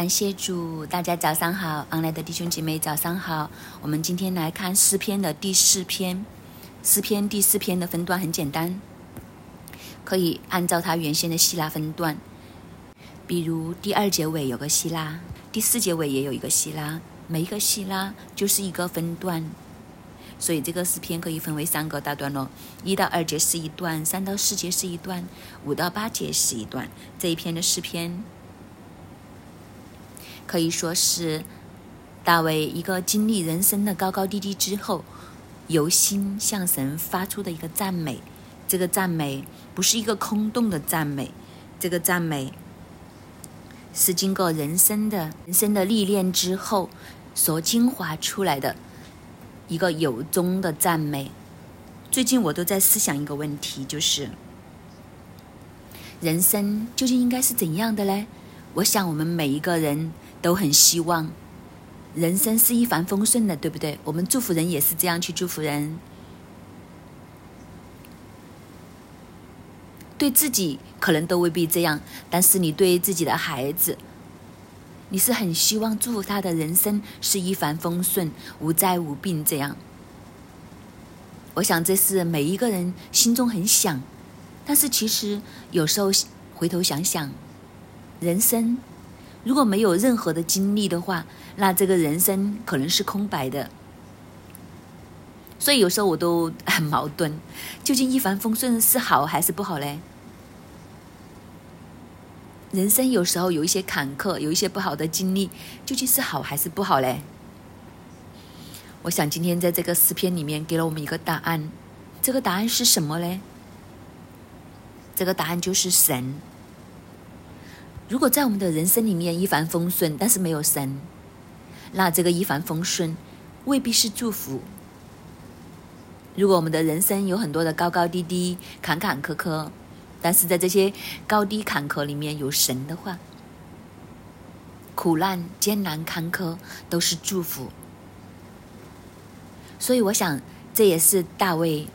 感谢主，大家早上好，昂来的弟兄姐妹早上好。我们今天来看诗篇的第四篇。诗篇第四篇的分段很简单，可以按照它原先的希腊分段，比如第二节尾有个希拉，第四节尾也有一个希拉，每一个希拉就是一个分段。所以这个诗篇可以分为三个大段落：一到二节是一段，三到四节是一段，五到八节是一段。这一篇的诗篇可以说是大卫一个经历人生的高高低低之后，由心向神发出的一个赞美。这个赞美不是一个空洞的赞美，这个赞美是经过人生的人生的历练之后所精华出来的。一个由衷的赞美。最近我都在思想一个问题，就是人生究竟应该是怎样的嘞？我想我们每一个人都很希望人生是一帆风顺的，对不对？我们祝福人也是这样去祝福人，对自己可能都未必这样，但是你对自己的孩子。你是很希望祝福他的人生是一帆风顺、无灾无病这样。我想这是每一个人心中很想，但是其实有时候回头想想，人生如果没有任何的经历的话，那这个人生可能是空白的。所以有时候我都很矛盾，究竟一帆风顺是好还是不好嘞？人生有时候有一些坎坷，有一些不好的经历，究竟是好还是不好嘞？我想今天在这个诗篇里面给了我们一个答案，这个答案是什么嘞？这个答案就是神。如果在我们的人生里面一帆风顺，但是没有神，那这个一帆风顺未必是祝福。如果我们的人生有很多的高高低低、坎坎坷坷。但是在这些高低坎坷里面有神的话，苦难、艰难、坎坷都是祝福。所以我想，这也是大卫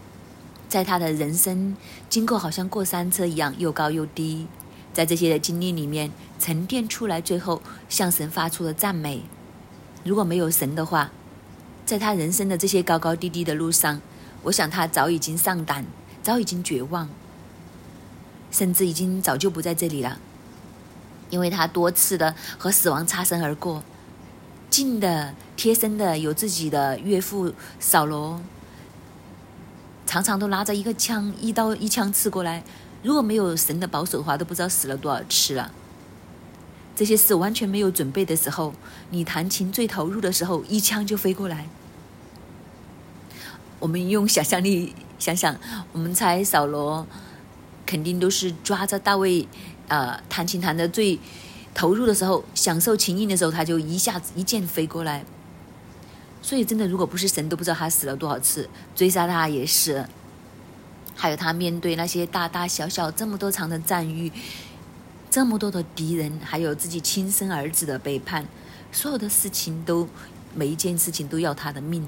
在他的人生经过好像过山车一样又高又低，在这些的经历里面沉淀出来，最后向神发出了赞美。如果没有神的话，在他人生的这些高高低低的路上，我想他早已经丧胆，早已经绝望。甚至已经早就不在这里了，因为他多次的和死亡擦身而过，近的、贴身的有自己的岳父扫罗，常常都拿着一个枪，一刀一枪刺过来。如果没有神的保守的话，都不知道死了多少次了。这些事完全没有准备的时候，你弹琴最投入的时候，一枪就飞过来。我们用想象力想想，我们猜扫罗。肯定都是抓着大卫，呃，弹琴弹的最投入的时候，享受琴音的时候，他就一下子一箭飞过来。所以，真的，如果不是神，都不知道他死了多少次，追杀他也是。还有他面对那些大大小小这么多场的战役，这么多的敌人，还有自己亲生儿子的背叛，所有的事情都每一件事情都要他的命，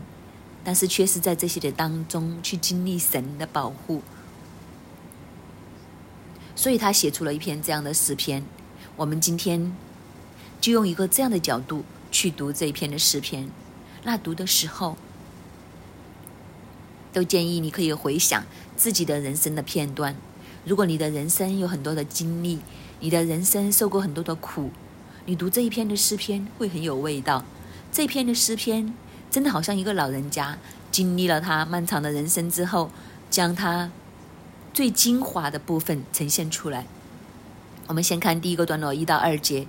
但是却是在这些的当中去经历神的保护。所以他写出了一篇这样的诗篇，我们今天就用一个这样的角度去读这一篇的诗篇。那读的时候，都建议你可以回想自己的人生的片段。如果你的人生有很多的经历，你的人生受过很多的苦，你读这一篇的诗篇会很有味道。这篇的诗篇真的好像一个老人家经历了他漫长的人生之后，将他。最精华的部分呈现出来。我们先看第一个段落一到二节。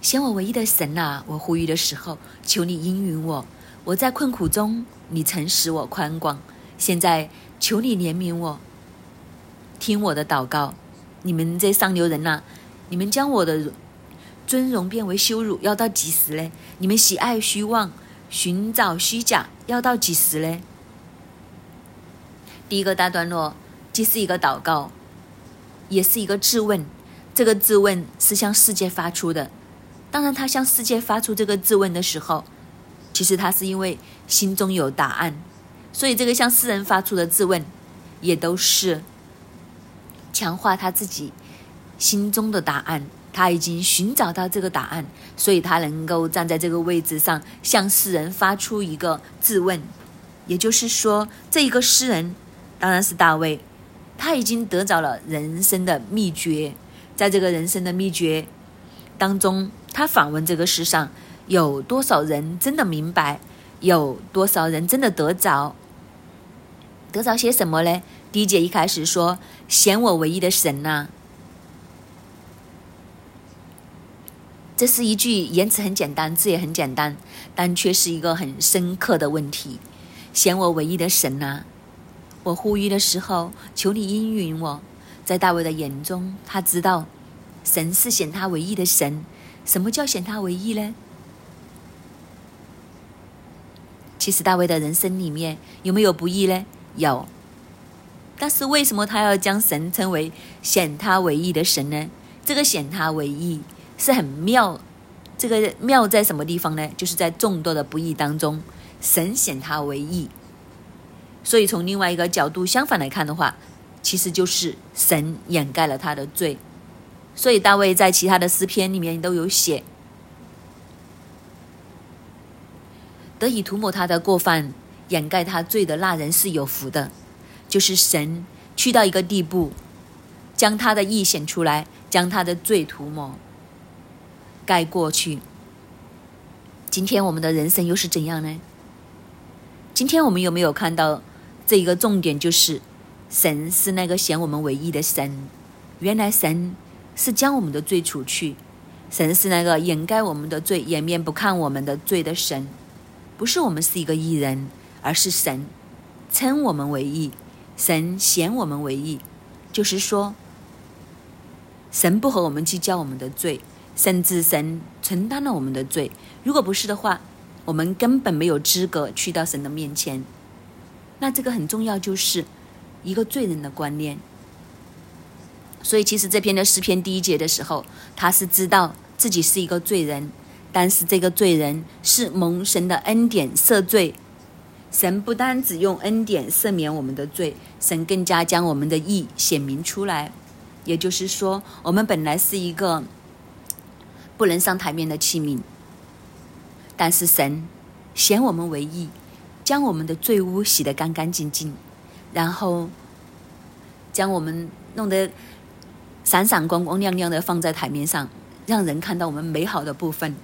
显我唯一的神啊，我呼吁的时候，求你应允我。我在困苦中，你曾使我宽广。现在求你怜悯我，听我的祷告。你们这上流人呐，你们将我的尊荣变为羞辱，要到几时呢？你们喜爱虚妄，寻找虚假，要到几时呢？第一个大段落。既是一个祷告，也是一个质问。这个质问是向世界发出的。当然，他向世界发出这个质问的时候，其实他是因为心中有答案。所以，这个向世人发出的质问，也都是强化他自己心中的答案。他已经寻找到这个答案，所以他能够站在这个位置上，向世人发出一个质问。也就是说，这一个诗人当然是大卫，他已经得着了人生的秘诀。在这个人生的秘诀当中，他访问这个世上有多少人真的明白？有多少人真的得着？得着些什么呢？第一节一开始说：“显我唯一的神呐。”这是一句言辞很简单，字也很简单，但却是一个很深刻的问题。显我唯一的神呐！我呼吁的时候，求你应允我。在大卫的眼中，他知道神是显他唯一的神。什么叫显他唯一呢？其实大卫的人生里面有没有不义呢？有。但是为什么他要将神称为显他为义的神呢？这个显他为义是很妙。这个妙在什么地方呢？就是在众多的不义当中。神显他为义，所以从另外一个角度相反来看的话，其实就是神掩盖了他的罪。所以大卫在其他的诗篇里面都有写，得以涂抹他的过犯、掩盖他罪的那人是有福的。就是神去到一个地步，将他的义显出来，将他的罪涂抹、盖过去。今天我们的人生又是怎样呢？今天我们有没有看到这一个重点？就是神是那个显我们唯一的神。原来神是将我们的罪除去，神是那个掩盖我们的罪、掩面不看我们的罪的神。不是我们是一个艺人，而是神称我们为义，神显我们为义。就是说，神不和我们计较我们的罪，甚至神承担了我们的罪。如果不是的话，我们根本没有资格去到神的面前，那这个很重要，就是一个罪人的观念。所以，其实这篇的诗篇第一节的时候，他是知道自己是一个罪人，但是这个罪人是蒙神的恩典赦罪。神不单只用恩典赦免我们的罪，神更加将我们的义显明出来。也就是说，我们本来是一个不能上台面的器皿。但是神显我们为义，将我们的罪污洗得干干净净，然后将我们弄得闪闪光光亮亮的放在台面上，让人看到我们美好的部分。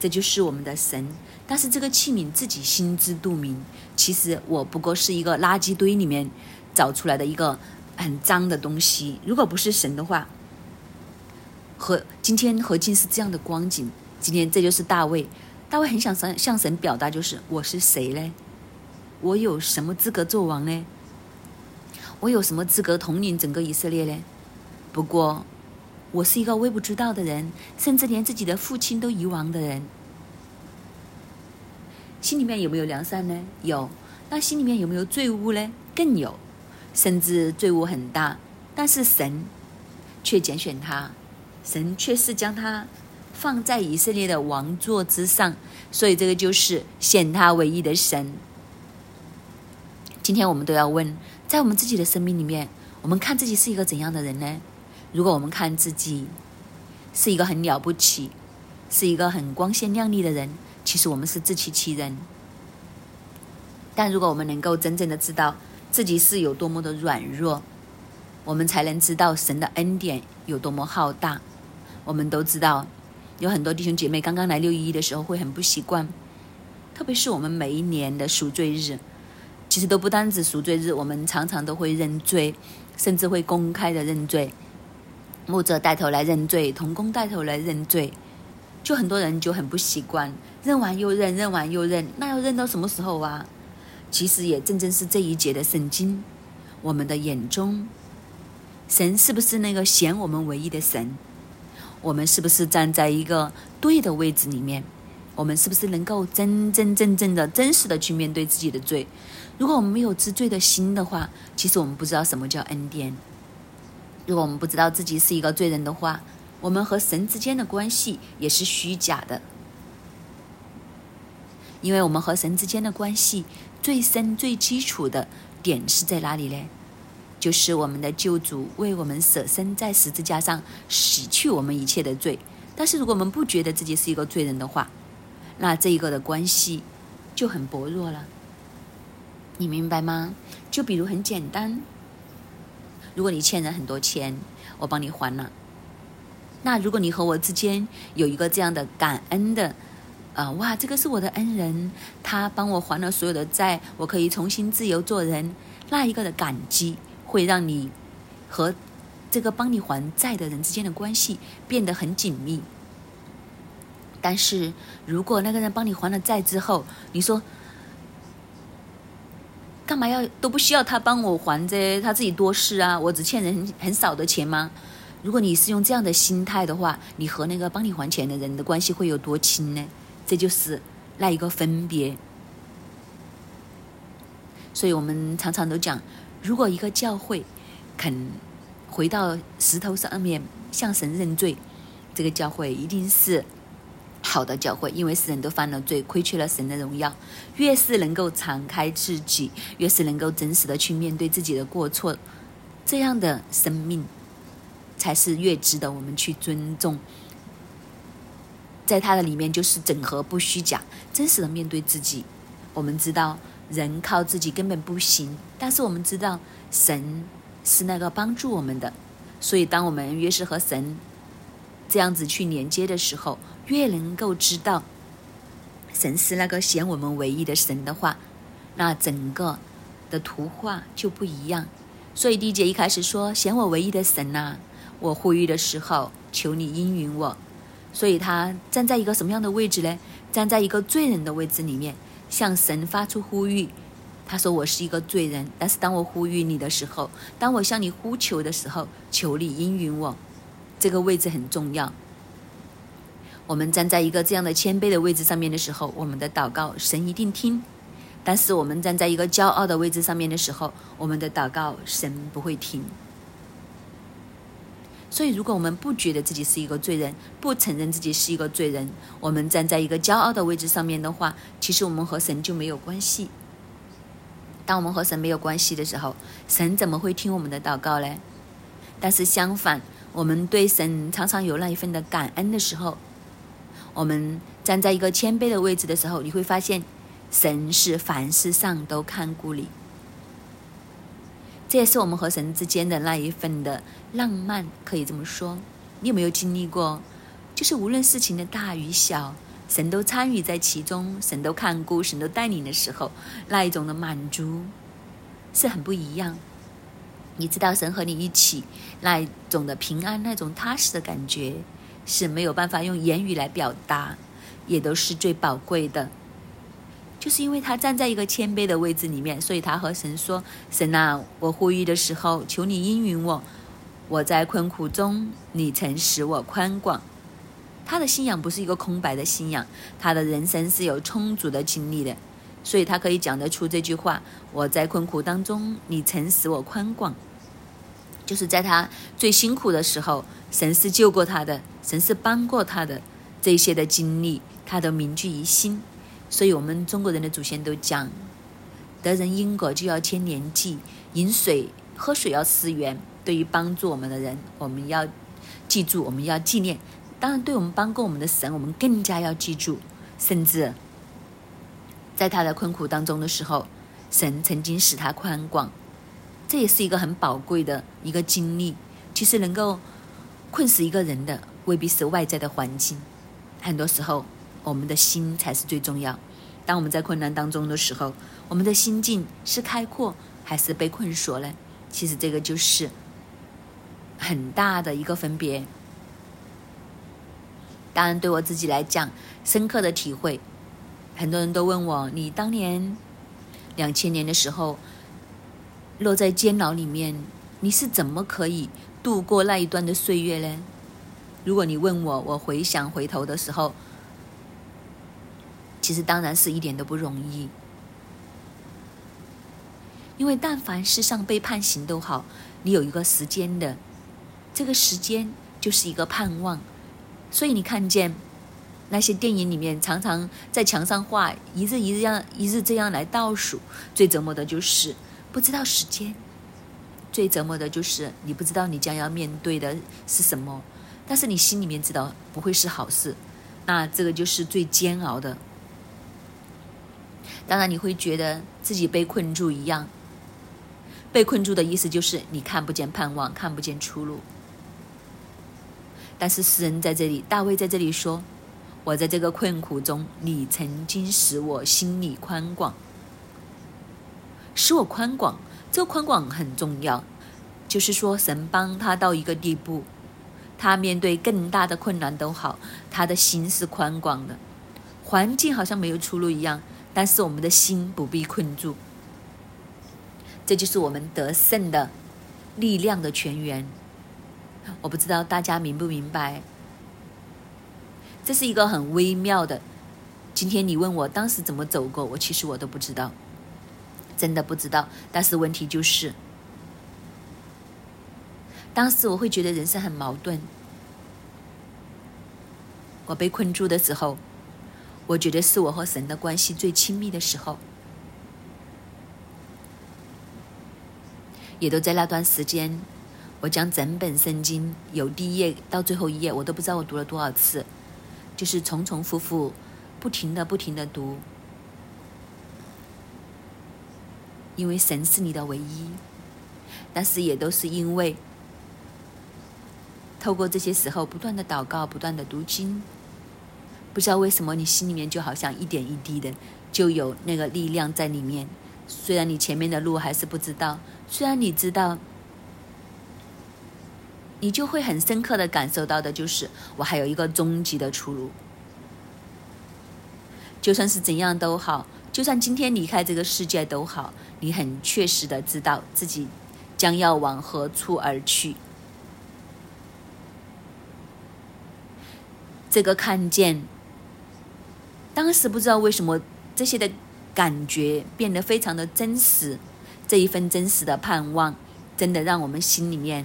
这就是我们的神。但是这个器皿自己心知肚明，其实我不过是一个垃圾堆里面找出来的一个很脏的东西。如果不是神的话，和今天何竟是这样的光景？今天这就是大卫。大卫很想向向神表达，就是我是谁呢？我有什么资格做王呢？我有什么资格统领整个以色列呢？不过，我是一个微不足道的人，甚至连自己的父亲都遗忘的人。心里面有没有良善呢？有。那心里面有没有罪污呢？更有。甚至罪污很大，但是神却拣选他，神却是将他。放在以色列的王座之上，所以这个就是显他唯一的神。今天我们都要问，在我们自己的生命里面，我们看自己是一个怎样的人呢？如果我们看自己是一个很了不起，是一个很光鲜亮丽的人，其实我们是自欺欺人。但如果我们能够真正的知道自己是有多么的软弱，我们才能知道神的恩典有多么浩大。我们都知道。有很多弟兄姐妹刚刚来六一的时候会很不习惯，特别是我们每一年的赎罪日，其实都不单指赎罪日，我们常常都会认罪，甚至会公开的认罪，牧者带头来认罪，童工带头来认罪，就很多人就很不习惯，认完又认，认完又认，那要认到什么时候啊？其实也正正是这一节的圣经，我们的眼中，神是不是那个显我们唯一的神？我们是不是站在一个对的位置里面？我们是不是能够真真正正的、真实的去面对自己的罪？如果我们没有知罪的心的话，其实我们不知道什么叫恩典。如果我们不知道自己是一个罪人的话，我们和神之间的关系也是虚假的。因为我们和神之间的关系最深、最基础的点是在哪里呢？就是我们的救主为我们舍身在十字架上洗去我们一切的罪。但是如果我们不觉得自己是一个罪人的话，那这一个的关系就很薄弱了。你明白吗？就比如很简单，如果你欠人很多钱，我帮你还了。那如果你和我之间有一个这样的感恩的，啊，哇，这个是我的恩人，他帮我还了所有的债，我可以重新自由做人。那一个的感激会让你和这个帮你还债的人之间的关系变得很紧密。但是如果那个人帮你还了债之后，你说。干嘛要都不需要他帮我还这他自己多事啊？我只欠人很很少的钱吗？如果你是用这样的心态的话，你和那个帮你还钱的人的关系会有多亲呢？这就是那一个分别。所以我们常常都讲，如果一个教会肯回到石头上面向神认罪，这个教会一定是。好的教会，因为世人都犯了罪，亏缺了神的荣耀。越是能够敞开自己，越是能够真实的去面对自己的过错，这样的生命才是越值得我们去尊重。在他的里面，就是整合不虚假，真实的面对自己。我们知道人靠自己根本不行，但是我们知道神是那个帮助我们的。所以，当我们越是和神这样子去连接的时候，越能够知道神是那个显我们唯一的神的话，那整个的图画就不一样。所以第一节一开始说显我唯一的神呐，我呼吁的时候求你应允我。所以他站在一个什么样的位置呢？站在一个罪人的位置里面，向神发出呼吁。他说我是一个罪人，但是当我呼吁你的时候，当我向你呼求的时候，求你应允我。这个位置很重要。我们站在一个这样的谦卑的位置上面的时候，我们的祷告神一定听；但是我们站在一个骄傲的位置上面的时候，我们的祷告神不会听。所以，如果我们不觉得自己是一个罪人，不承认自己是一个罪人，我们站在一个骄傲的位置上面的话，其实我们和神就没有关系。当我们和神没有关系的时候，神怎么会听我们的祷告呢？但是相反，我们对神常常有那一份的感恩的时候。我们站在一个谦卑的位置的时候，你会发现，神是凡事上都看顾你。这也是我们和神之间的那一份的浪漫，可以这么说。你有没有经历过？就是无论事情的大与小，神都参与在其中，神都看顾，神都带领的时候，那一种的满足是很不一样。你知道神和你一起那一种的平安，那种踏实的感觉。是没有办法用言语来表达，也都是最宝贵的。就是因为他站在一个谦卑的位置里面，所以他和神说：“神啊，我呼吁的时候，求你应允我。我在困苦中，你曾使我宽广。”他的信仰不是一个空白的信仰，他的人生是有充足的经历的，所以他可以讲得出这句话：“我在困苦当中，你曾使我宽广。”就是在他最辛苦的时候，神是救过他的，神是帮过他的，这些的经历，他都铭记于心。所以，我们中国人的祖先都讲：得人因果就要牵连记，饮水喝水要思源。对于帮助我们的人，我们要记住，我们要纪念。当然，对我们帮过我们的神，我们更加要记住。甚至在他的困苦当中的时候，神曾经使他宽广。这也是一个很宝贵的一个经历。其实能够困死一个人的，未必是外在的环境，很多时候我们的心才是最重要。当我们在困难当中的时候，我们的心境是开阔还是被困锁呢？其实这个就是很大的一个分别。当然，对我自己来讲，深刻的体会，很多人都问我：你当年两千年的时候。落在监牢里面，你是怎么可以度过那一段的岁月呢？如果你问我，我回想回头的时候，其实当然是一点都不容易。因为但凡世上被判刑都好，你有一个时间的，这个时间就是一个盼望。所以你看见那些电影里面常常在墙上画一日一日样一日这样来倒数，最折磨的就是。不知道时间最折磨的就是你不知道你将要面对的是什么，但是你心里面知道不会是好事，那这个就是最煎熬的。当然你会觉得自己被困住一样，被困住的意思就是你看不见盼望，看不见出路。但是诗人在这里，大卫在这里说：“我在这个困苦中，你曾经使我心里宽广，使我宽广。”这宽广很重要，就是说神帮他到一个地步，他面对更大的困难都好，他的心是宽广的。环境好像没有出路一样，但是我们的心不必困住。这就是我们得胜的力量的泉源。我不知道大家明不明白？这是一个很微妙的。今天你问我当时怎么走过，我其实我都不知道。真的不知道，但是问题就是，当时我会觉得人生很矛盾。我被困住的时候，我觉得是我和神的关系最亲密的时候，也都在那段时间，我将整本圣经由第一页到最后一页，我都不知道我读了多少次，就是重重复复，不停的不停的读。因为神是你的唯一，但是也都是因为透过这些时候不断的祷告、不断的读经，不知道为什么你心里面就好像一点一滴的就有那个力量在里面。虽然你前面的路还是不知道，虽然你知道，你就会很深刻的感受到的就是我还有一个终极的出路。就算是怎样都好。就算今天离开这个世界都好，你很确实的知道自己将要往何处而去。这个看见，当时不知道为什么这些的感觉变得非常的真实，这一份真实的盼望，真的让我们心里面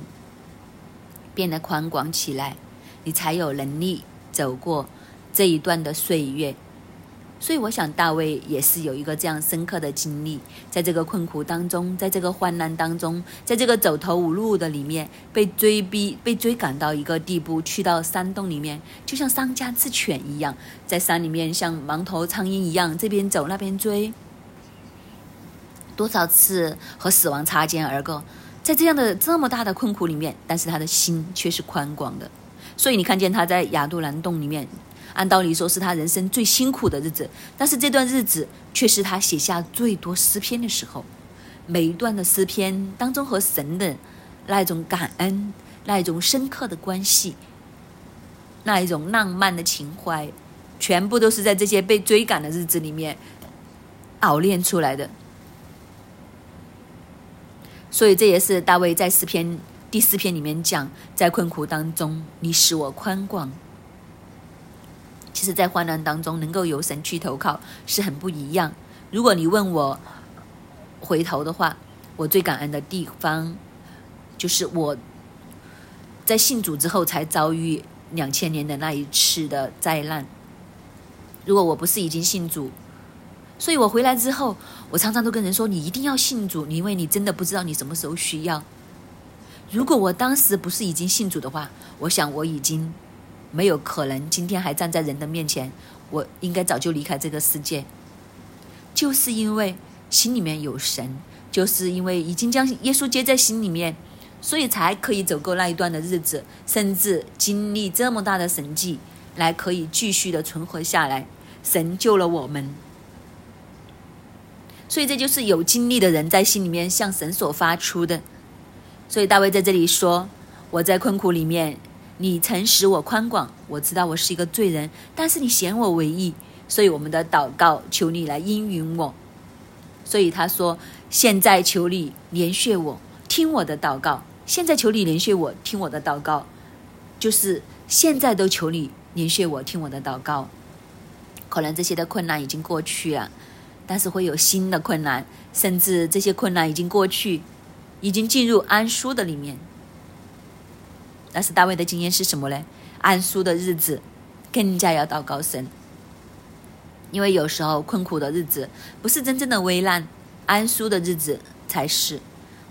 变得宽广起来，你才有能力走过这一段的岁月。所以，我想大卫也是有一个这样深刻的经历，在这个困苦当中，在这个患难当中，在这个走投无路的里面，被追逼、被追赶到一个地步，去到山洞里面，就像丧家之犬一样，在山里面像盲头苍蝇一样，这边走那边追，多少次和死亡擦肩而过，在这样的这么大的困苦里面，但是他的心却是宽广的。所以你看见他在亚杜兰洞里面。按道理说是他人生最辛苦的日子，但是这段日子却是他写下最多诗篇的时候。每一段的诗篇当中和神的那一种感恩、那一种深刻的关系、那一种浪漫的情怀，全部都是在这些被追赶的日子里面熬炼出来的。所以这也是大卫在诗篇第四篇里面讲，在困苦当中，你使我宽广。其实，在患难当中，能够有神去投靠是很不一样。如果你问我回头的话，我最感恩的地方，就是我在信主之后才遭遇两千年的那一次的灾难。如果我不是已经信主，所以我回来之后，我常常都跟人说：“你一定要信主，因为你真的不知道你什么时候需要。”如果我当时不是已经信主的话，我想我已经。没有可能，今天还站在人的面前，我应该早就离开这个世界。就是因为心里面有神，就是因为已经将耶稣接在心里面，所以才可以走过那一段的日子，甚至经历这么大的神迹，来可以继续的存活下来。神救了我们，所以这就是有经历的人在心里面向神所发出的。所以大卫在这里说：“我在困苦里面。”你曾使我宽广，我知道我是一个罪人，但是你显我为义，所以我们的祷告求你来应允我。所以他说：“现在求你连续我，听我的祷告。现在求你连续我，听我的祷告，就是现在都求你连续我，听我的祷告。可能这些的困难已经过去了，但是会有新的困难，甚至这些困难已经过去，已经进入安舒的里面。”但是大卫的经验是什么呢？安舒的日子，更加要祷告神，因为有时候困苦的日子不是真正的危难，安舒的日子才是。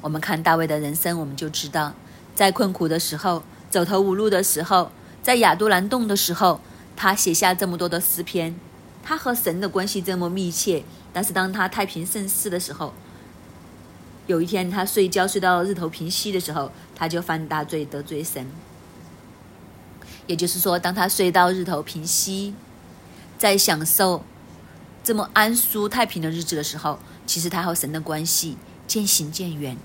我们看大卫的人生，我们就知道，在困苦的时候、走投无路的时候、在亚杜兰洞的时候，他写下这么多的诗篇。他和神的关系这么密切，但是当他太平盛世的时候，有一天他睡觉睡到日头平息的时候，他就犯大罪得罪神。也就是说，当他睡到日头平息，在享受这么安舒太平的日子的时候，其实他和神的关系渐行渐远，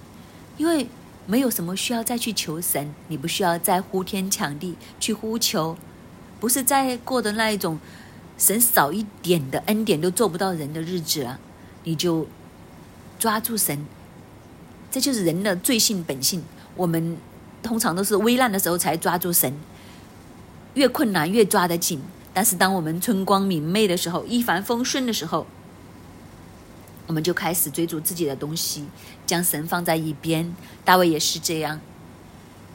因为没有什么需要再去求神，你不需要再呼天抢地去呼求，不是在过的那一种神少一点的恩典都做不到人的日子了，你就抓住神，这就是人的罪性本性。我们通常都是危难的时候才抓住神。越困难越抓得紧，但是当我们春光明媚的时候，一帆风顺的时候，我们就开始追逐自己的东西，将神放在一边。大卫也是这样，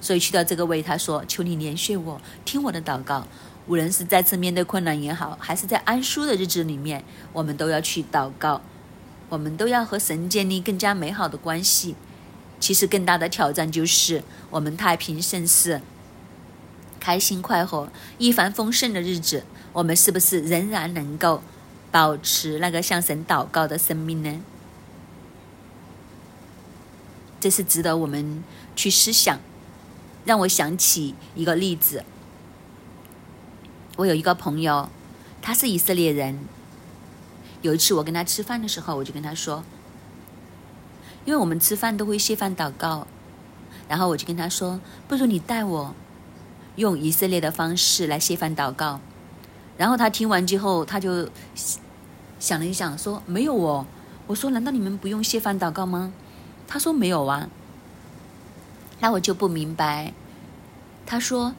所以去到这个位，他说：“求你怜恤我，听我的祷告。无论是再次面对困难也好，还是在安舒的日子里面，我们都要去祷告，我们都要和神建立更加美好的关系。其实更大的挑战就是我们太平盛世。”开心快活、一帆风顺的日子，我们是不是仍然能够保持那个向神祷告的生命呢？这是值得我们去思想。让我想起一个例子：我有一个朋友，他是以色列人。有一次我跟他吃饭的时候，我就跟他说：“因为我们吃饭都会谢饭祷告，然后我就跟他说，不如你带我。”用以色列的方式来谢饭祷告，然后他听完之后，他就想了一想，说：“没有哦。”我说：“难道你们不用谢饭祷告吗？”他说：“没有啊。”那我就不明白。他说：“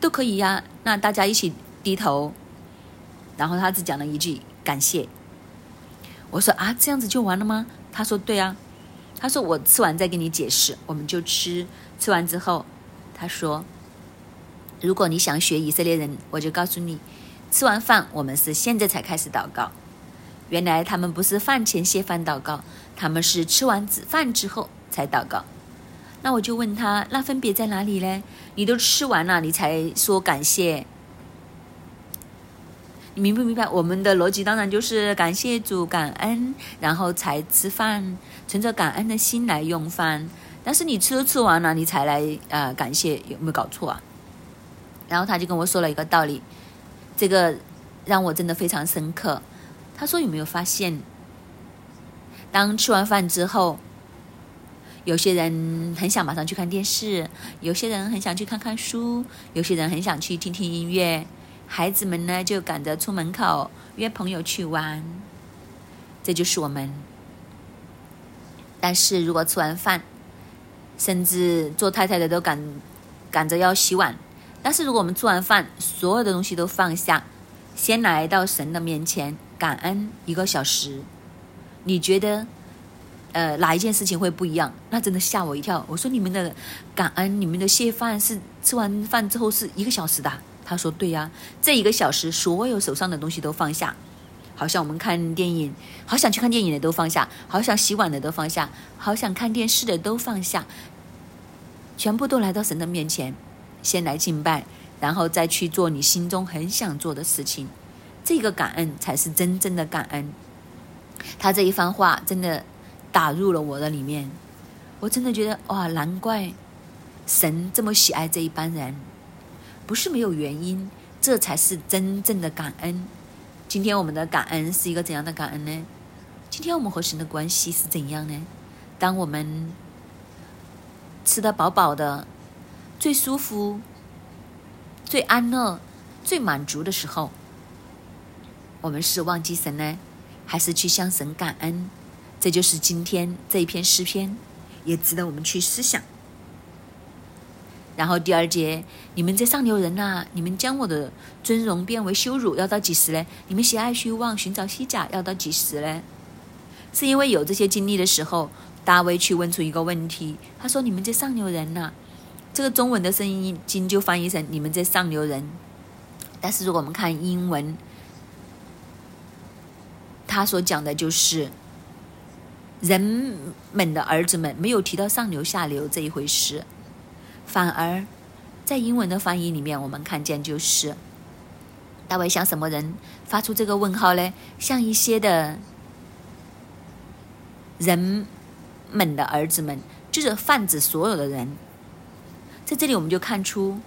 都可以呀。”那大家一起低头，然后他只讲了一句“感谢”。我说：“啊，这样子就完了吗？”他说：“对啊。”他说：“我吃完再给你解释。”我们就吃，吃完之后。他说：“如果你想学以色列人，我就告诉你，吃完饭我们是现在才开始祷告。原来他们不是饭前谢饭祷告，他们是吃完饭之后才祷告。那我就问他，那分别在哪里嘞？你都吃完了，你才说感谢，你明不明白？我们的逻辑当然就是感谢主、感恩，然后才吃饭，存着感恩的心来用饭。”但是你吃都吃完了，你才来啊感谢，有没有搞错啊？然后他就跟我说了一个道理，这个让我真的非常深刻。他说有没有发现，当吃完饭之后，有些人很想马上去看电视，有些人很想去看看书，有些人很想去听听音乐，孩子们呢就赶着出门口约朋友去玩，这就是我们。但是如果吃完饭，甚至做太太的都赶赶着要洗碗，但是如果我们做完饭，所有的东西都放下，先来到神的面前感恩一个小时，你觉得，呃，哪一件事情会不一样？那真的吓我一跳。我说你们的感恩，你们的谢饭是吃完饭之后是一个小时的。他说对呀，这一个小时所有手上的东西都放下，好像我们看电影，好想去看电影的都放下，好想洗碗的都放下，好想看电视的都放下。全部都来到神的面前，先来敬拜，然后再去做你心中很想做的事情。这个感恩才是真正的感恩。他这一番话真的打入了我的里面，我真的觉得哇，难怪神这么喜爱这一班人，不是没有原因，这才是真正的感恩。今天我们的感恩是一个怎样的感恩呢？今天我们和神的关系是怎样呢？当我们。吃得饱饱的，最舒服、最安乐、最满足的时候，我们是忘记神呢，还是去向神感恩？这就是今天这一篇诗篇，也值得我们去思想。然后第二节，你们这上流人呐，你们将我的尊荣变为羞辱，要到几时呢？你们喜爱虚妄，寻找虚假，要到几时呢？是因为有这些经历的时候。大卫去问出一个问题，他说：“你们这上流人呐，这个中文的声音经就翻译成你们这上流人。但是如果我们看英文，他所讲的就是人们的儿子们没有提到上流下流这一回事，反而在英文的翻译里面，我们看见就是大卫向什么人发出这个问号呢？像一些的人们的儿子们，就是泛指所有的人。在这里，我们就看出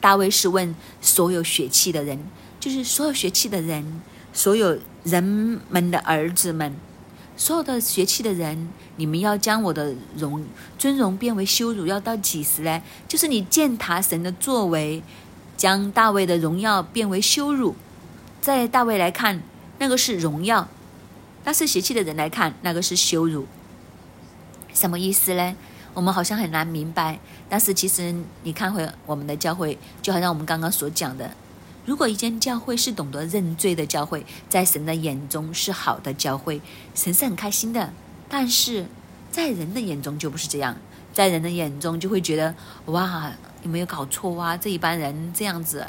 大卫是问所有血气的人，就是所有血气的人，所有人们的儿子们。所有的学气的人，你们要将我的荣尊荣变为羞辱，要到几时呢？就是你践踏神的作为，将大卫的荣耀变为羞辱。在大卫来看，那个是荣耀；但是邪气的人来看，那个是羞辱。什么意思呢？我们好像很难明白。但是其实你看回我们的教会，就好像我们刚刚所讲的。如果一间教会是懂得认罪的教会，在神的眼中是好的教会，神是很开心的。但是在人的眼中就不是这样，在人的眼中就会觉得哇，有没有搞错啊？这一班人这样子。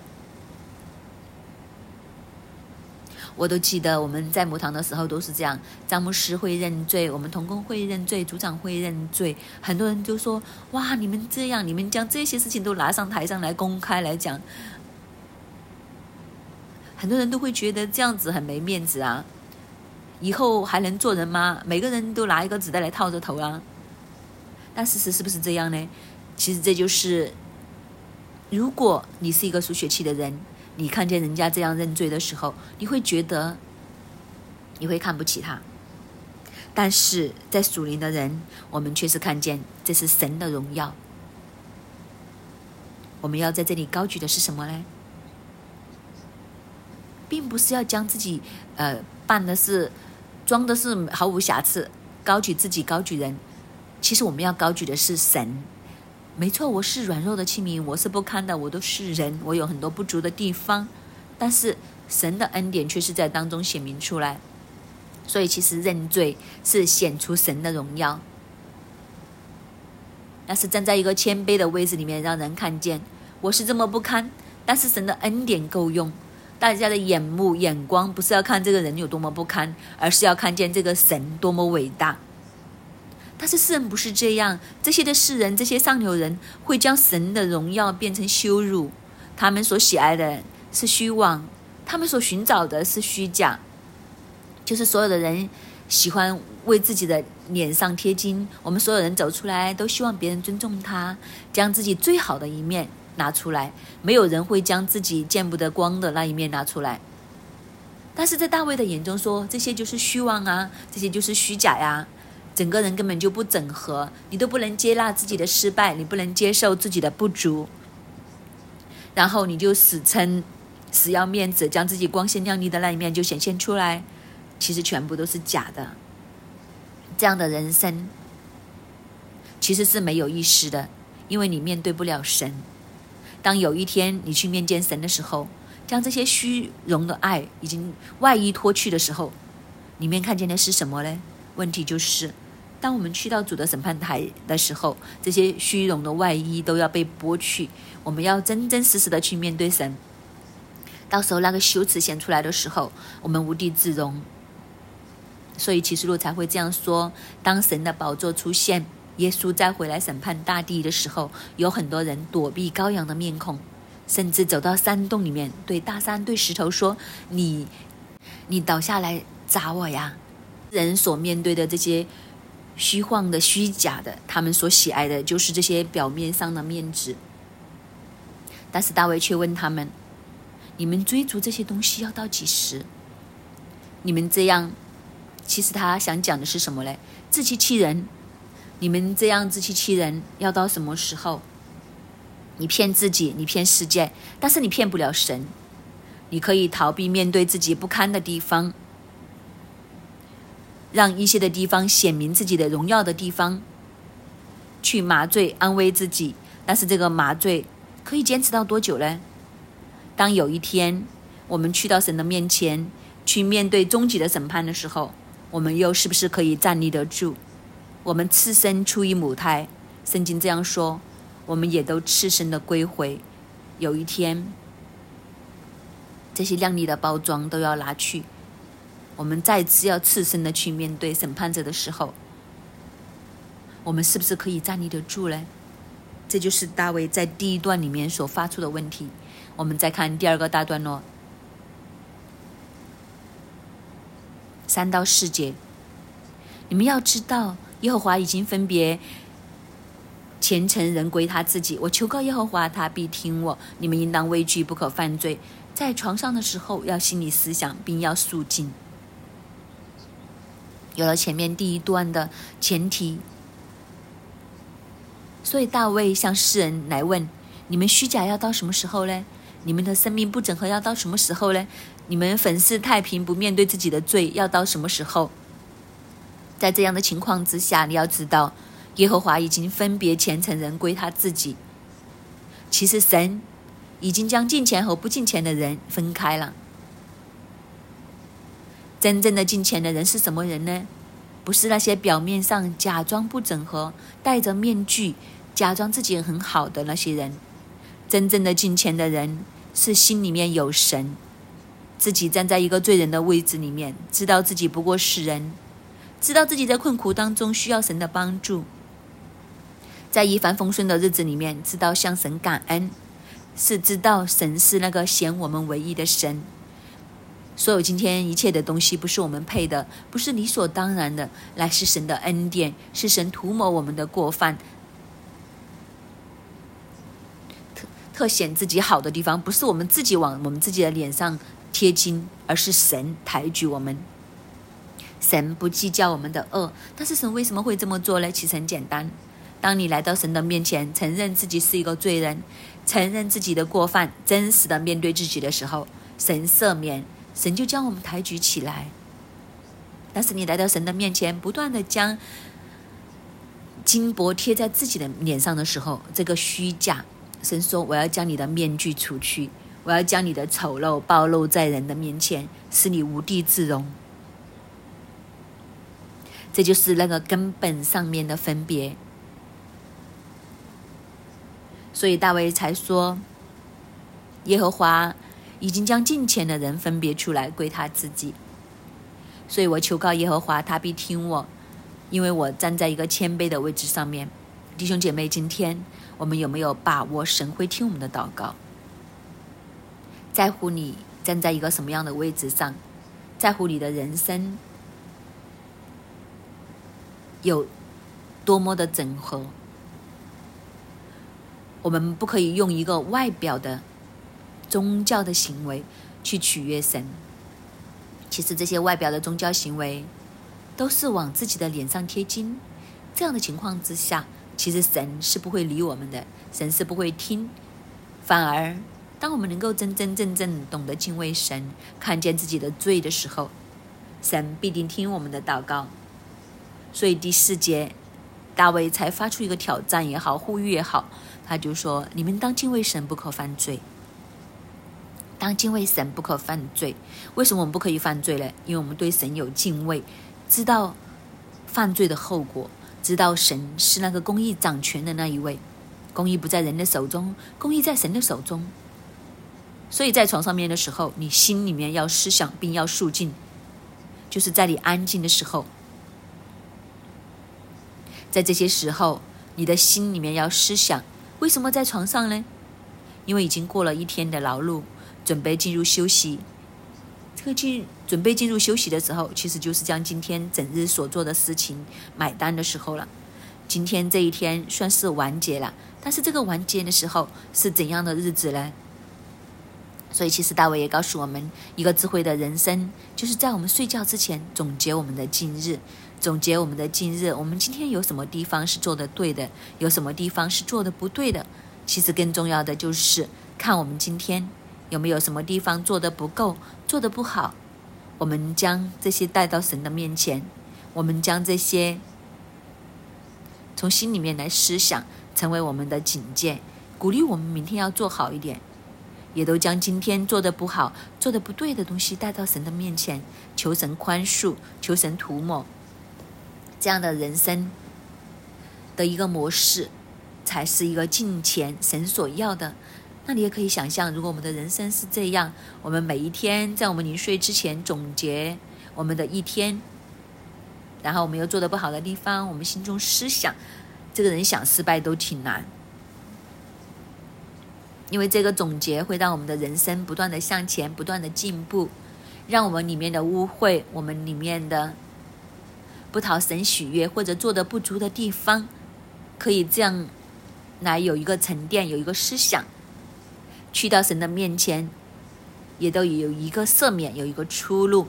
我都记得我们在母堂的时候都是这样，张牧师会认罪，我们同工会认罪，组长会认罪，很多人就说哇，你们这样，你们将这些事情都拿上台上来公开来讲。很多人都会觉得这样子很没面子啊，以后还能做人吗？每个人都拿一个纸袋来套着头啊。但事实是不是这样呢？其实这就是，如果你是一个属血气的人，你看见人家这样认罪的时候，你会觉得，你会看不起他。但是在属灵的人，我们却是看见这是神的荣耀。我们要在这里高举的是什么呢？并不是要将自己，呃，办的是，装的是毫无瑕疵，高举自己，高举人。其实我们要高举的是神。没错，我是软弱的器皿，我是不堪的，我都是人，我有很多不足的地方。但是神的恩典却是在当中显明出来。所以其实认罪是显出神的荣耀。那是站在一个谦卑的位置里面，让人看见我是这么不堪，但是神的恩典够用。大家的眼目眼光不是要看这个人有多么不堪，而是要看见这个神多么伟大。但是世人不是这样，这些的世人，这些上流人会将神的荣耀变成羞辱。他们所喜爱的是虚妄，他们所寻找的是虚假。就是所有的人喜欢为自己的脸上贴金，我们所有人走出来都希望别人尊重他，将自己最好的一面。拿出来，没有人会将自己见不得光的那一面拿出来。但是在大卫的眼中说，这些就是虚妄啊，这些就是虚假呀，整个人根本就不整合，你都不能接纳自己的失败，你不能接受自己的不足，然后你就死撑，死要面子，将自己光鲜亮丽的那一面就显现出来，其实全部都是假的。这样的人生其实是没有意思的，因为你面对不了神。当有一天你去面见神的时候，将这些虚荣的爱已经外衣脱去的时候，里面看见的是什么呢？问题就是，当我们去到主的审判台的时候，这些虚荣的外衣都要被剥去，我们要真真实实的去面对神。到时候那个羞耻显出来的时候，我们无地自容。所以启示录才会这样说：当神的宝座出现。耶稣再回来审判大地的时候，有很多人躲避羔羊的面孔，甚至走到山洞里面，对大山、对石头说：“你，你倒下来砸我呀！”人所面对的这些虚幻的、虚假的，他们所喜爱的就是这些表面上的面子。但是大卫却问他们：“你们追逐这些东西要到几时？你们这样，其实他想讲的是什么嘞？自欺欺人。”你们这样自欺欺人，要到什么时候？你骗自己，你骗世界，但是你骗不了神。你可以逃避面对自己不堪的地方，让一些的地方显明自己的荣耀的地方，去麻醉安慰自己。但是这个麻醉可以坚持到多久呢？当有一天我们去到神的面前，去面对终极的审判的时候，我们又是不是可以站立得住？我们赤身出于母胎，圣经这样说，我们也都赤身的归回。有一天，这些亮丽的包装都要拿去，我们再次要赤身的去面对审判者的时候，我们是不是可以站立得住呢？这就是大卫在第一段里面所发出的问题。我们再看第二个大段落，三到四节，你们要知道，耶和华已经分别虔诚人归他自己。我求告耶和华，他必听我。你们应当畏惧，不可犯罪。在床上的时候，要心里思想，并要肃静。有了前面第一段的前提。所以大卫向世人来问：你们虚假要到什么时候呢？你们的生命不整合要到什么时候呢？你们粉饰太平不面对自己的罪要到什么时候？在这样的情况之下，你要知道，耶和华已经分别虔诚人归他自己。其实神已经将敬虔和不敬虔的人分开了。真正的敬虔的人是什么人呢？不是那些表面上假装不整合、戴着面具。假装自己很好的那些人，真正的进钱的人是心里面有神，自己站在一个罪人的位置里面，知道自己不过是人，知道自己在困苦当中需要神的帮助，在一帆风顺的日子里面，知道向神感恩，是知道神是那个显我们唯一的神。所有今天一切的东西不是我们配的，不是理所当然的，乃是神的恩典，是神涂抹我们的过犯。特显自己好的地方，不是我们自己往我们自己的脸上贴金，而是神抬举我们。神不计较我们的恶，但是神为什么会这么做呢？其实很简单，当你来到神的面前，承认自己是一个罪人，承认自己的过犯，真实的面对自己的时候，神赦免，神就将我们抬举起来。但是你来到神的面前，不断的将金箔贴在自己的脸上的时候，这个虚假。神说：“我要将你的面具除去，我要将你的丑陋暴露在人的面前，使你无地自容。”这就是那个根本上面的分别。所以大卫才说：“耶和华已经将近前的人分别出来归他自己。”所以我求告耶和华，他必听我，因为我站在一个谦卑的位置上面。弟兄姐妹，今天。我们有没有把握神会听我们的祷告？在乎你站在一个什么样的位置上，在乎你的人生有多么的整合。我们不可以用一个外表的宗教的行为去取悦神。其实这些外表的宗教行为都是往自己的脸上贴金。这样的情况之下。其实神是不会理我们的，神是不会听。反而，当我们能够真真正正懂得敬畏神，看见自己的罪的时候，神必定听我们的祷告。所以第四节，大卫才发出一个挑战也好，呼吁也好，他就说：“你们当敬畏神，不可犯罪。当敬畏神，不可犯罪。为什么我们不可以犯罪呢？因为我们对神有敬畏，知道犯罪的后果。”知道神是那个公义掌权的那一位，公义不在人的手中，公义在神的手中。所以在床上面的时候，你心里面要思想，并要肃静，就是在你安静的时候，在这些时候，你的心里面要思想：为什么在床上呢？因为已经过了一天的劳碌，准备进入休息。这个进准备进入休息的时候，其实就是将今天整日所做的事情买单的时候了。今天这一天算是完结了，但是这个完结的时候是怎样的日子呢？所以，其实大卫也告诉我们，一个智慧的人生，就是在我们睡觉之前总结我们的今日，总结我们的今日，我们今天有什么地方是做的对的，有什么地方是做的不对的。其实更重要的就是看我们今天。有没有什么地方做的不够，做的不好？我们将这些带到神的面前，我们将这些从心里面来思想，成为我们的警戒，鼓励我们明天要做好一点。也都将今天做的不好、做的不对的东西带到神的面前，求神宽恕，求神涂抹。这样的人生的一个模式，才是一个敬虔神所要的。那你也可以想象，如果我们的人生是这样，我们每一天在我们临睡之前总结我们的一天，然后我们又做的不好的地方，我们心中思想，这个人想失败都挺难，因为这个总结会让我们的人生不断的向前，不断的进步，让我们里面的污秽，我们里面的不讨神喜悦或者做的不足的地方，可以这样来有一个沉淀，有一个思想，去到神的面前，也都有一个赦免，有一个出路。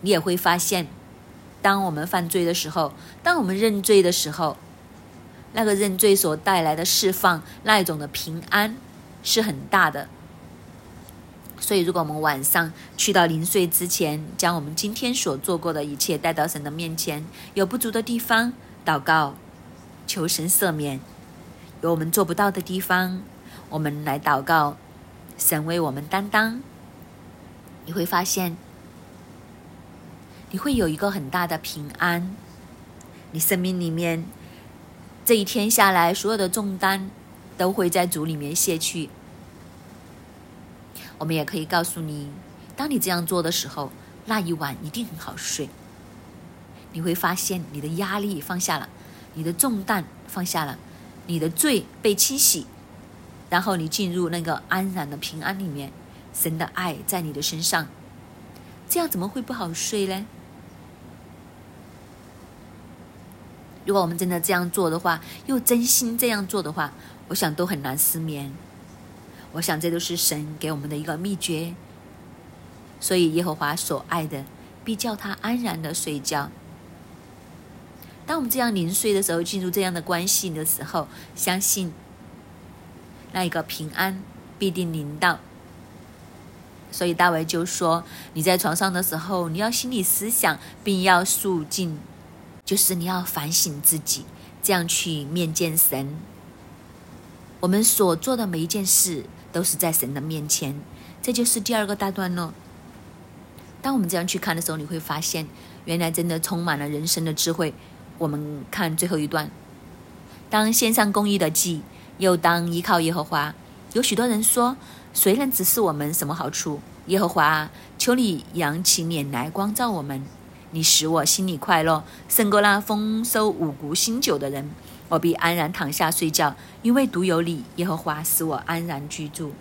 你也会发现，当我们犯罪的时候，当我们认罪的时候，那个认罪所带来的释放，那一种的平安是很大的。所以，如果我们晚上去到临睡之前，将我们今天所做过的一切带到神的面前，有不足的地方，祷告，求神赦免；有我们做不到的地方，我们来祷告，神为我们担当。你会发现。你会有一个很大的平安，你生命里面这一天下来，所有的重担都会在主里面卸去。我们也可以告诉你，当你这样做的时候，那一晚一定很好睡。你会发现你的压力放下了，你的重担放下了，你的罪被清洗，然后你进入那个安然的平安里面，神的爱在你的身上，这样怎么会不好睡呢？如果我们真的这样做的话，又真心这样做的话，我想都很难失眠。我想这都是神给我们的一个秘诀。所以耶和华所爱的，必叫他安然的睡觉。当我们这样临睡的时候，进入这样的关系的时候，相信那一个平安必定临到。所以大卫就说：“你在床上的时候，你要心里思想，并要肃静。”就是你要反省自己，这样去面见神。我们所做的每一件事都是在神的面前，这就是第二个大段落。当我们这样去看的时候，你会发现，原来真的充满了人生的智慧。我们看最后一段：当献上公义的祭，又当依靠耶和华。有许多人说：“谁能指示我们什么好处？”耶和华，求你扬起脸来光照我们。你使我心里快乐，胜过那丰收五谷新酒的人。我必安然躺下睡觉，因为独有你，耶和华使我安然居住。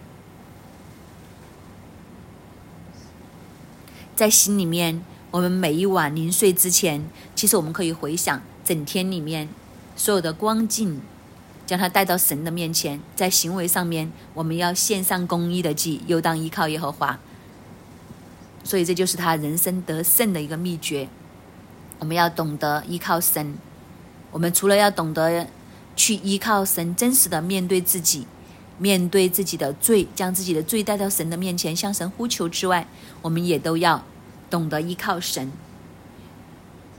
在心里面，我们每一晚临睡之前，其实我们可以回想整天里面所有的光景，将它带到神的面前。在行为上面，我们要献上公义的祭，又当依靠耶和华。所以这就是他人生得胜的一个秘诀。我们要懂得依靠神。我们除了要懂得去依靠神，真实的面对自己，面对自己的罪，将自己的罪带到神的面前，向神呼求之外，我们也都要懂得依靠神。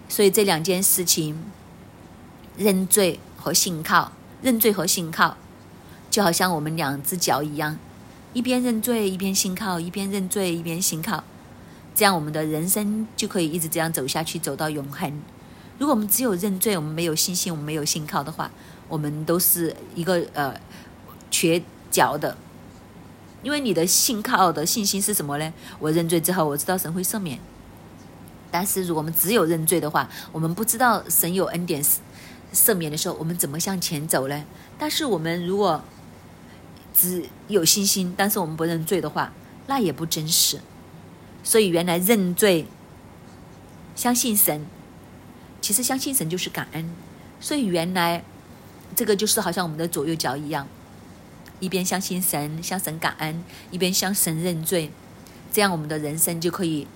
所以这两件事情，认罪和信靠，认罪和信靠，就好像我们两只脚一样，一边认罪一边信靠，一边认罪一边信靠。这样，我们的人生就可以一直这样走下去，走到永恒。如果我们只有认罪，我们没有信心，我们没有信靠的话，我们都是一个呃缺角的。因为你的信靠的信心是什么呢？我认罪之后，我知道神会赦免。但是，如果我们只有认罪的话，我们不知道神有恩典赦免的时候，我们怎么向前走呢？但是，我们如果只有信心，但是我们不认罪的话，那也不真实。所以，原来认罪、相信神，其实相信神就是感恩。所以，原来这个就是好像我们的左右脚一样，一边相信神、向神感恩，一边向神认罪，这样我们的人生就可以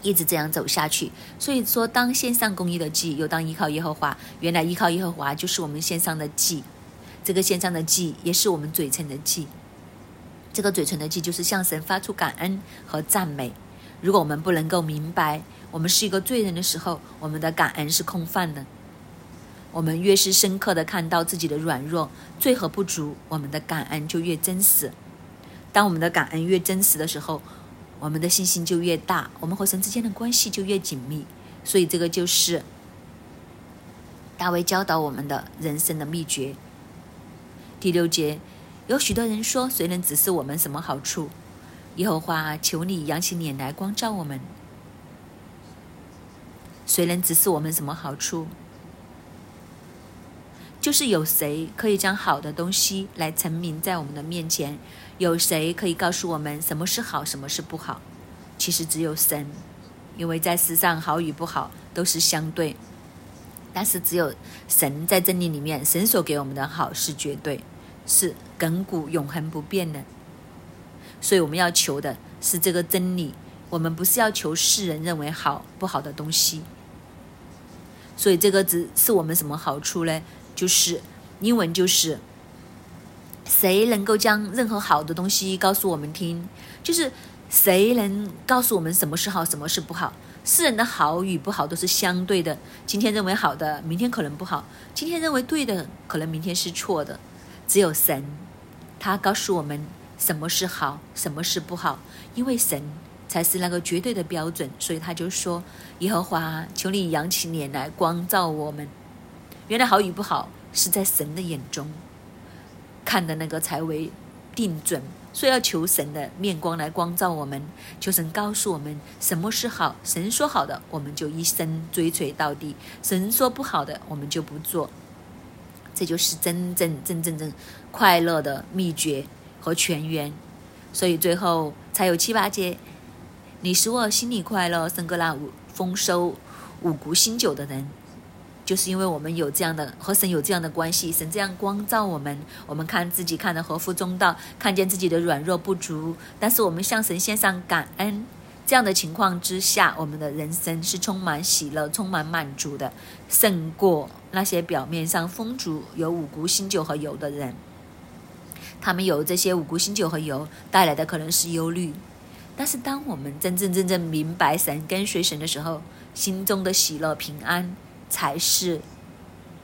一直这样走下去。所以说，当献上公益的祭，又当依靠耶和华。原来依靠耶和华就是我们献上的祭，这个献上的祭也是我们嘴唇的祭。这个嘴唇的祭就是向神发出感恩和赞美。如果我们不能够明白我们是一个罪人的时候，我们的感恩是空泛的。我们越是深刻的看到自己的软弱、罪和不足，我们的感恩就越真实。当我们的感恩越真实的时候，我们的信心就越大，我们和神之间的关系就越紧密。所以，这个就是大卫教导我们的人生的秘诀。第六节，有许多人说：“谁能指示我们什么好处？”耶和华，求你扬起脸来光照我们。谁能指示我们什么好处？就是有谁可以将好的东西来陈明在我们的面前？有谁可以告诉我们什么是好，什么是不好？其实只有神，因为在世上好与不好都是相对，但是只有神在真理里面，神所给我们的好是绝对，是亘古永恒不变的。所以我们要求的是这个真理，我们不是要求世人认为好不好的东西。所以这个只是我们什么好处呢？就是英文就是，谁能够将任何好的东西告诉我们听？就是谁能告诉我们什么是好，什么是不好？世人的好与不好都是相对的。今天认为好的，明天可能不好；今天认为对的，可能明天是错的。只有神，他告诉我们什么是好，什么是不好，因为神才是那个绝对的标准。所以他就说：“耶和华，求你扬起脸来光照我们。”原来好与不好是在神的眼中看的那个才为定准，所以要求神的面光来光照我们，求神告诉我们什么是好。神说好的，我们就一生追随到底；神说不好的，我们就不做。这就是真正真正正快乐的秘诀和泉源。所以最后才有七八节：你使我心里快乐，胜过那五丰收五谷新酒的人。就是因为我们有这样的和神有这样的关系，神这样光照我们，我们看自己看的合乎中道，看见自己的软弱不足，但是我们向神献上感恩，这样的情况之下，我们的人生是充满喜乐、充满满足的，胜过那些表面上丰足有五谷新酒和油的人。他们有这些五谷新酒和油带来的可能是忧虑，但是当我们真真正正明白神、跟随神的时候，心中的喜乐、平安。才是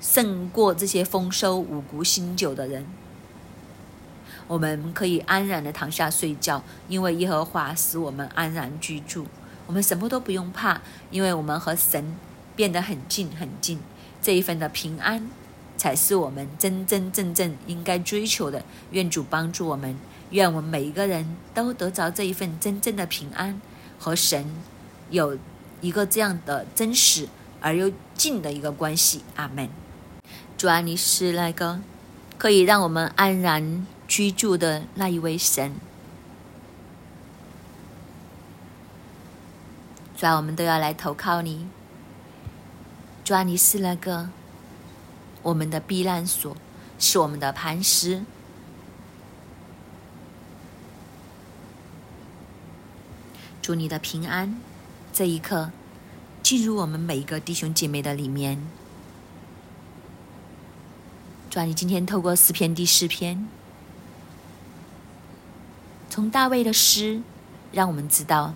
胜过这些丰收五谷新酒的人。我们可以安然的躺下睡觉，因为耶和华使我们安然居住。我们什么都不用怕，因为我们和神变得很近很近。这一份的平安，才是我们真真正正应该追求的。愿主帮助我们，愿我们每一个人都得着这一份真正的平安，和神有一个这样的真实。而又近的一个关系，阿门。主啊，你是那个可以让我们安然居住的那一位神。主啊，我们都要来投靠你。主啊，你是那个我们的避难所，是我们的磐石。祝你的平安，这一刻。进入我们每一个弟兄姐妹的里面。主啊，你今天透过诗篇第四篇，从大卫的诗，让我们知道，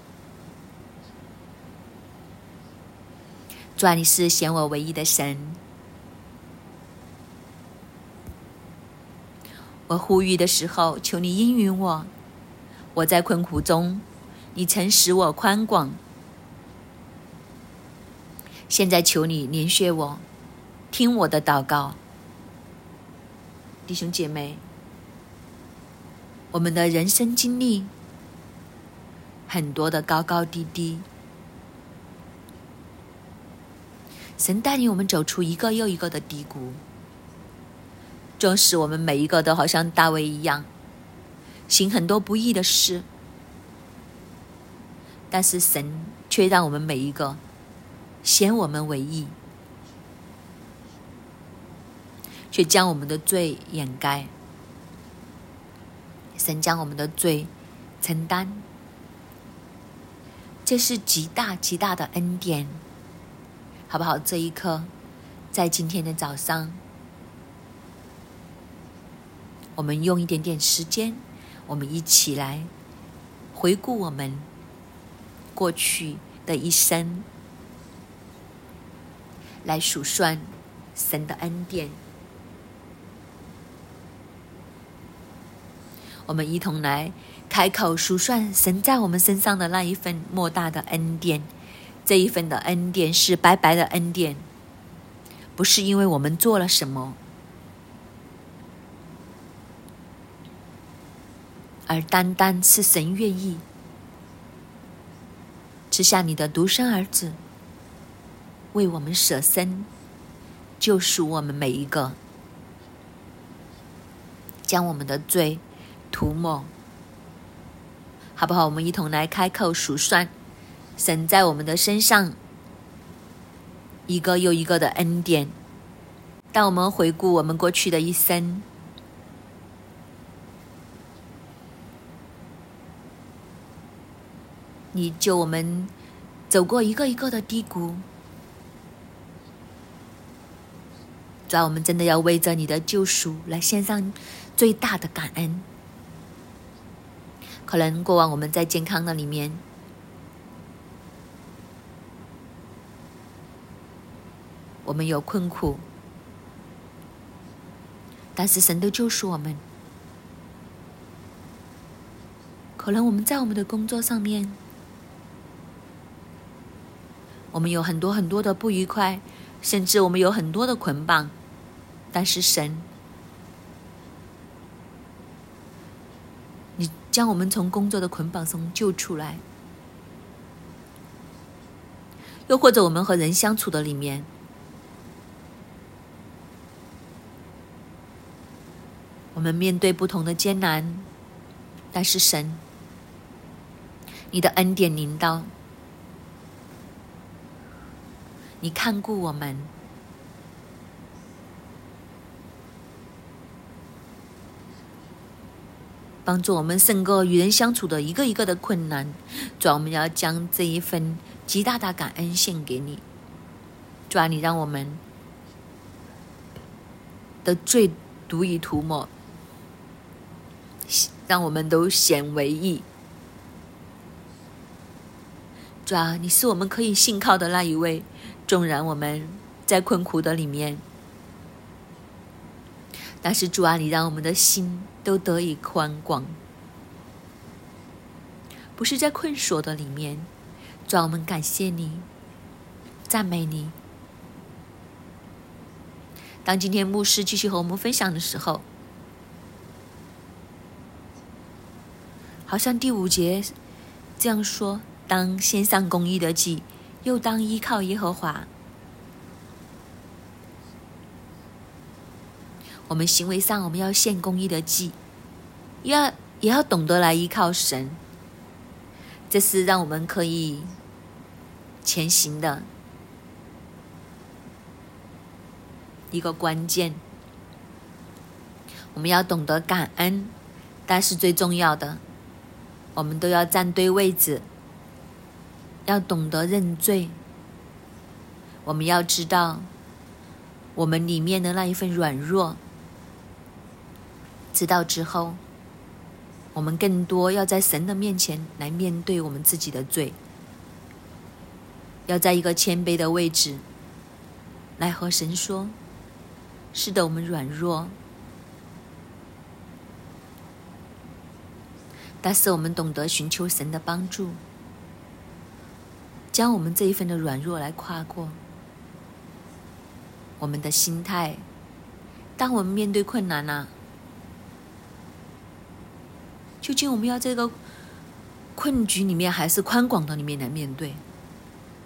主啊，你是显我唯一的神。我呼吁的时候，求你应允我。我在困苦中，你曾使我宽广。现在求你怜恤我，听我的祷告，弟兄姐妹，我们的人生经历很多的高高低低，神带领我们走出一个又一个的低谷，纵使我们每一个都好像大卫一样，行很多不易的事，但是神却让我们每一个。显我们为义，却将我们的罪掩盖。神将我们的罪承担，这是极大极大的恩典，好不好？这一刻，在今天的早上，我们用一点点时间，我们一起来回顾我们过去的一生。来数算神的恩典，我们一同来开口数算神在我们身上的那一份莫大的恩典。这一份的恩典是白白的恩典，不是因为我们做了什么，而单单是神愿意赐下你的独生儿子。为我们舍身，救赎我们每一个，将我们的罪涂抹，好不好？我们一同来开口数算神在我们的身上一个又一个的恩典。当我们回顾我们过去的一生，你救我们走过一个一个的低谷，主要我们真的要为着你的救赎来献上最大的感恩。可能过往我们在健康的里面，我们有困苦。但是神都救赎我们。可能我们在我们的工作上面，我们有很多很多的不愉快，甚至我们有很多的捆绑。但是神，你将我们从工作的捆绑中救出来。又或者我们和人相处的里面。我们面对不同的艰难，但是神，你的恩典临到，你看顾我们，帮助我们胜过与人相处的一个一个的困难。主，我们要将这一份极大的感恩献给你。主啊，你让我们的罪独以涂抹。让我们都显为义。主啊，你是我们可以信靠的那一位。纵然我们在困苦的里面，但是主啊，你让我们的心都得以宽广。不是在困锁的里面，主啊，我们感谢你，赞美你。当今天牧师继续和我们分享的时候。好像第五节这样说：当献上公益的祭，又当依靠耶和华。我们行为上，我们要献公义的祭，要也要懂得来依靠神。这是让我们可以前行的一个关键。我们要懂得感恩，但是最重要的。我们都要站对位置，要懂得认罪。我们要知道，我们里面的那一份软弱，知道之后，我们更多要在神的面前来面对我们自己的罪，要在一个谦卑的位置来和神说：“是的，我们软弱。”但是我们懂得寻求神的帮助，将我们这一份的软弱来跨过。我们的心态，当我们面对困难了，究竟我们要这个困局里面，还是宽广的里面来面对？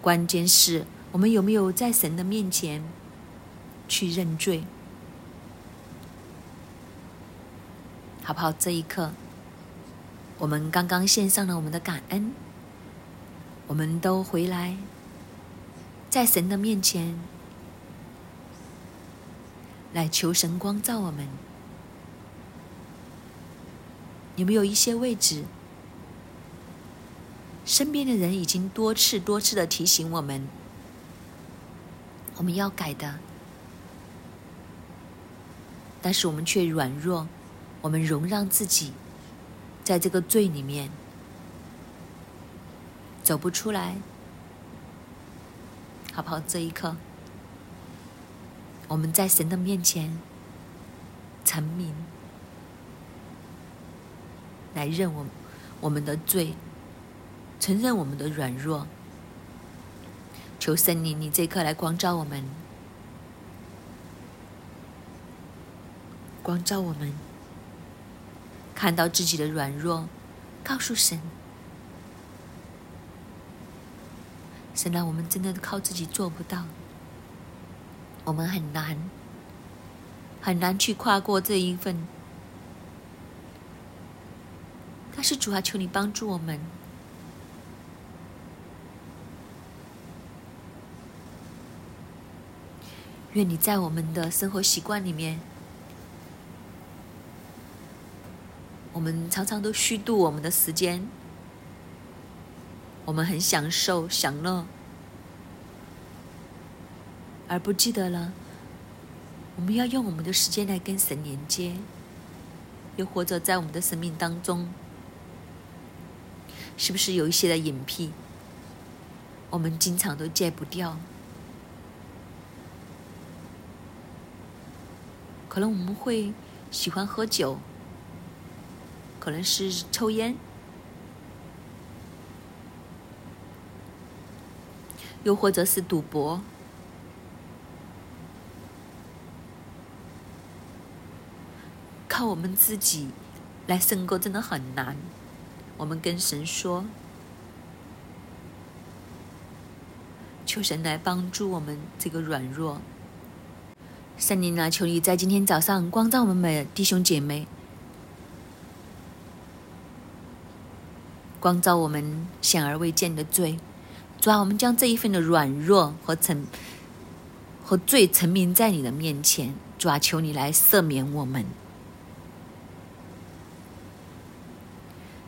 关键是我们有没有在神的面前去认罪，好不好？这一刻。我们刚刚献上了我们的感恩，我们都回来，在神的面前来求神光照我们。有没有一些位置，身边的人已经多次多次的提醒我们，我们要改的，但是我们却软弱，我们容让自己。在这个罪里面走不出来，好不好？这一刻，我们在神的面前成名，来认我我们的罪，承认我们的软弱，求圣灵，你这一刻来光照我们，光照我们。看到自己的软弱，告诉神，神让我们真的靠自己做不到，我们很难很难去跨过这一份。但是主啊，求你帮助我们。愿你在我们的生活习惯里面，我们常常都虚度我们的时间，我们很享受享乐，而不记得了我们要用我们的时间来跟神连接，又或者在我们的生命当中，是不是有一些的隐癖，我们经常都戒不掉？可能我们会喜欢喝酒，可能是抽烟，又或者是赌博。靠我们自己来胜过真的很难。我们跟神说，求神来帮助我们这个软弱。圣灵啊，求你在今天早上光照我们弟兄姐妹，光照我们显而未见的罪。主啊，我们将这一份的软弱和沉和罪沉明在你的面前。主啊，求你来赦免我们，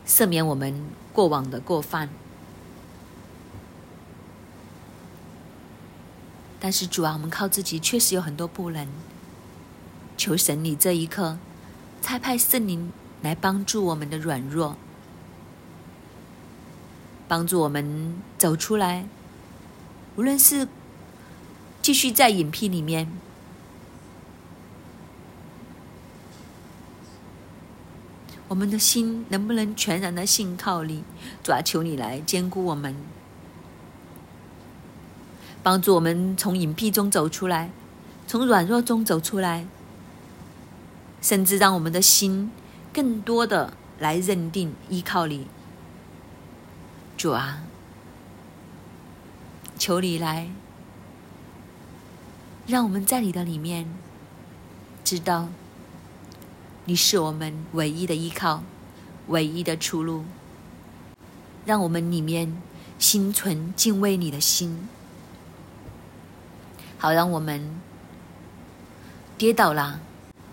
赦免我们过往的过犯。但是主啊，我们靠自己确实有很多不能。求神，你这一刻差派圣灵来帮助我们的软弱，帮助我们走出来。无论是继续在隐蔽里面，我们的心能不能全然的信靠你？主啊，求你来兼顾我们。帮助我们从隐蔽中走出来，从软弱中走出来，甚至让我们的心更多的来认定依靠你，主啊，求你来，让我们在你的里面知道，你是我们唯一的依靠，唯一的出路，让我们里面心存敬畏你的心。好，让我们跌倒了、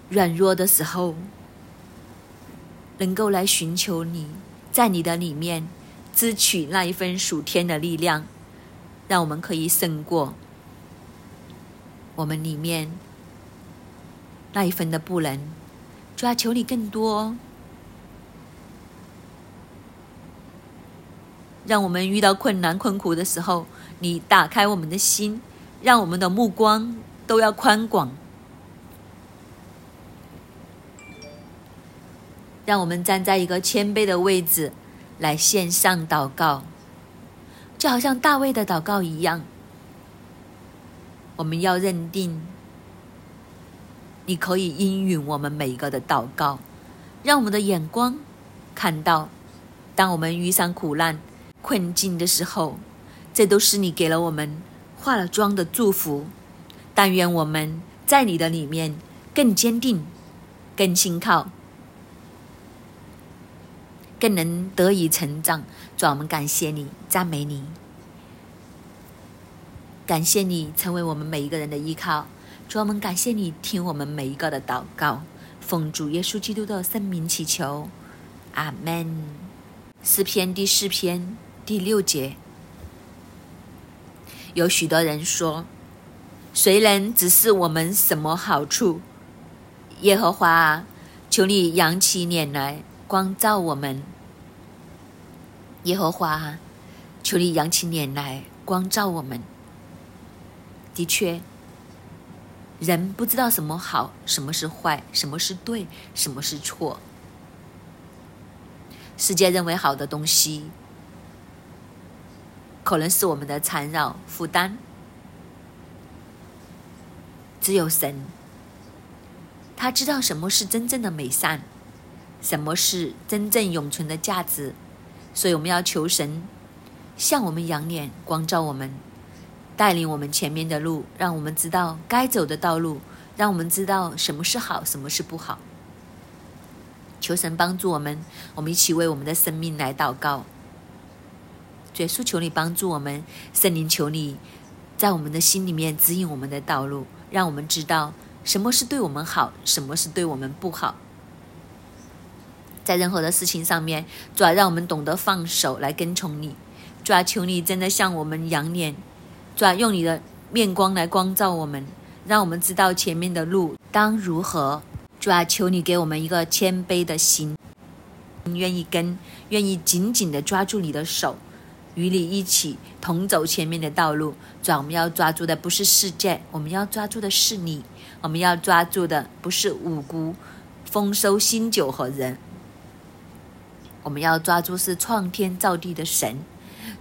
软弱的时候，能够来寻求你，在你的里面支取那一份属天的力量，让我们可以胜过我们里面那一份的不能。主要求你更多，让我们遇到困难、困苦的时候，你打开我们的心。让我们的目光都要宽广，让我们站在一个谦卑的位置来献上祷告，就好像大卫的祷告一样。我们要认定，你可以应允我们每一个的祷告，让我们的眼光看到，当我们遇上苦难、困境的时候，这都是你给了我们。化了妆的祝福，但愿我们在你的里面更坚定、更信靠、更能得以成长。主，我们感谢你，赞美你，感谢你成为我们每一个人的依靠。主，我们感谢你听我们每一个的祷告，奉主耶稣基督的圣名祈求，阿门。诗篇第四篇第六节。有许多人说：“谁能指示我们什么好处？”耶和华啊，求你扬起脸来，光照我们。耶和华，求你扬起脸来，光照我们。的确，人不知道什么好，什么是坏，什么是对，什么是错。世界认为好的东西。可能是我们的缠绕负担，只有神，他知道什么是真正的美善，什么是真正永存的价值，所以我们要求神向我们仰脸光照我们，带领我们前面的路，让我们知道该走的道路，让我们知道什么是好，什么是不好。求神帮助我们，我们一起为我们的生命来祷告。耶稣，求你帮助我们，圣灵，求你在我们的心里面指引我们的道路，让我们知道什么是对我们好，什么是对我们不好。在任何的事情上面，主要让我们懂得放手来跟从你。主要求你真的向我们仰脸，主要用你的面光来光照我们，让我们知道前面的路当如何。主要求你给我们一个谦卑的心，愿意跟，愿意紧紧的抓住你的手。与你一起同走前面的道路，主，我们要抓住的不是世界，我们要抓住的是你。我们要抓住的不是五谷丰收、新酒和人，我们要抓住是创天造地的神。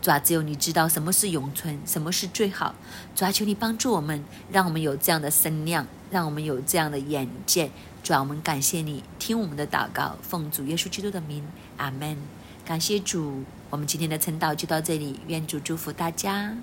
主啊，只有你知道什么是永存，什么是最好。主啊，求你帮助我们，让我们有这样的身量，让我们有这样的眼界。主啊，我们感谢你，听我们的祷告，奉主耶稣基督的名，阿门。感谢主。我们今天的晨祷就到这里，愿主祝福大家。